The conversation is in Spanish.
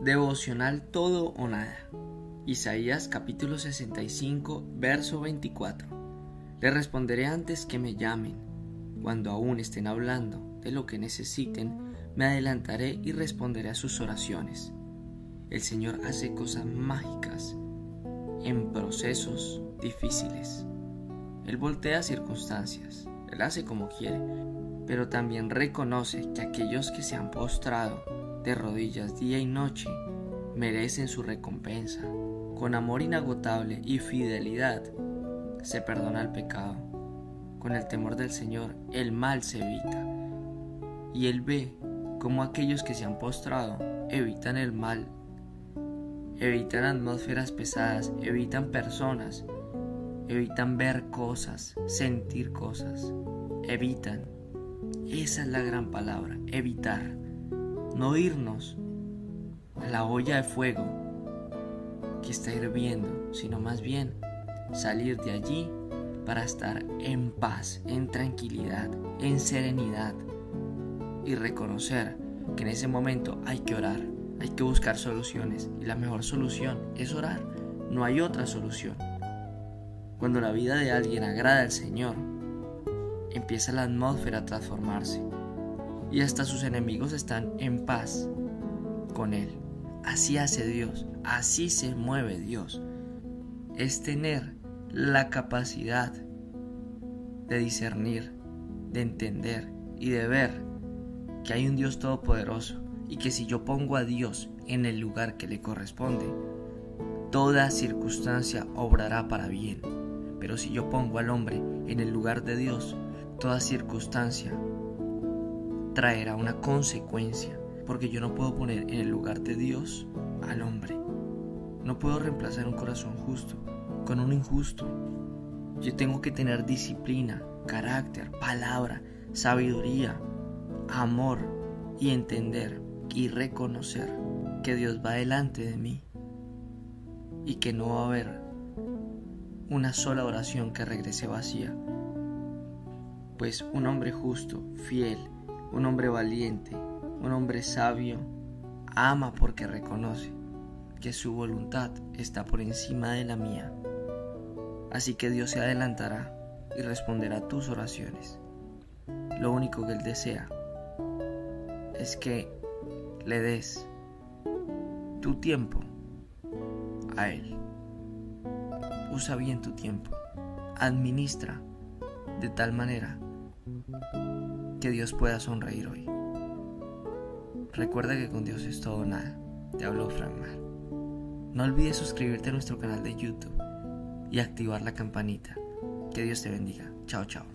Devocional Todo o Nada. Isaías capítulo 65, verso 24. Le responderé antes que me llamen. Cuando aún estén hablando de lo que necesiten, me adelantaré y responderé a sus oraciones. El Señor hace cosas mágicas en procesos difíciles. Él voltea circunstancias, Él hace como quiere, pero también reconoce que aquellos que se han postrado de rodillas día y noche merecen su recompensa. Con amor inagotable y fidelidad se perdona el pecado. Con el temor del Señor el mal se evita. Y Él ve cómo aquellos que se han postrado evitan el mal, evitan atmósferas pesadas, evitan personas, evitan ver cosas, sentir cosas, evitan. Esa es la gran palabra, evitar no irnos a la olla de fuego que está hirviendo, sino más bien salir de allí para estar en paz, en tranquilidad, en serenidad y reconocer que en ese momento hay que orar, hay que buscar soluciones y la mejor solución es orar, no hay otra solución. Cuando la vida de alguien agrada al Señor, empieza la atmósfera a transformarse y hasta sus enemigos están en paz con Él. Así hace Dios, así se mueve Dios. Es tener la capacidad de discernir, de entender y de ver que hay un Dios todopoderoso y que si yo pongo a Dios en el lugar que le corresponde, toda circunstancia obrará para bien. Pero si yo pongo al hombre en el lugar de Dios, toda circunstancia traerá una consecuencia, porque yo no puedo poner en el lugar de Dios al hombre. No puedo reemplazar un corazón justo con un injusto. Yo tengo que tener disciplina, carácter, palabra, sabiduría, amor y entender y reconocer que Dios va delante de mí y que no va a haber una sola oración que regrese vacía. Pues un hombre justo, fiel, un hombre valiente, un hombre sabio, ama porque reconoce que su voluntad está por encima de la mía. Así que Dios se adelantará y responderá tus oraciones. Lo único que Él desea es que le des tu tiempo a Él. Usa bien tu tiempo. Administra de tal manera que Dios pueda sonreír hoy. Recuerda que con Dios es todo nada. Te hablo Frank Mar. No olvides suscribirte a nuestro canal de YouTube y activar la campanita. Que Dios te bendiga. Chao, chao.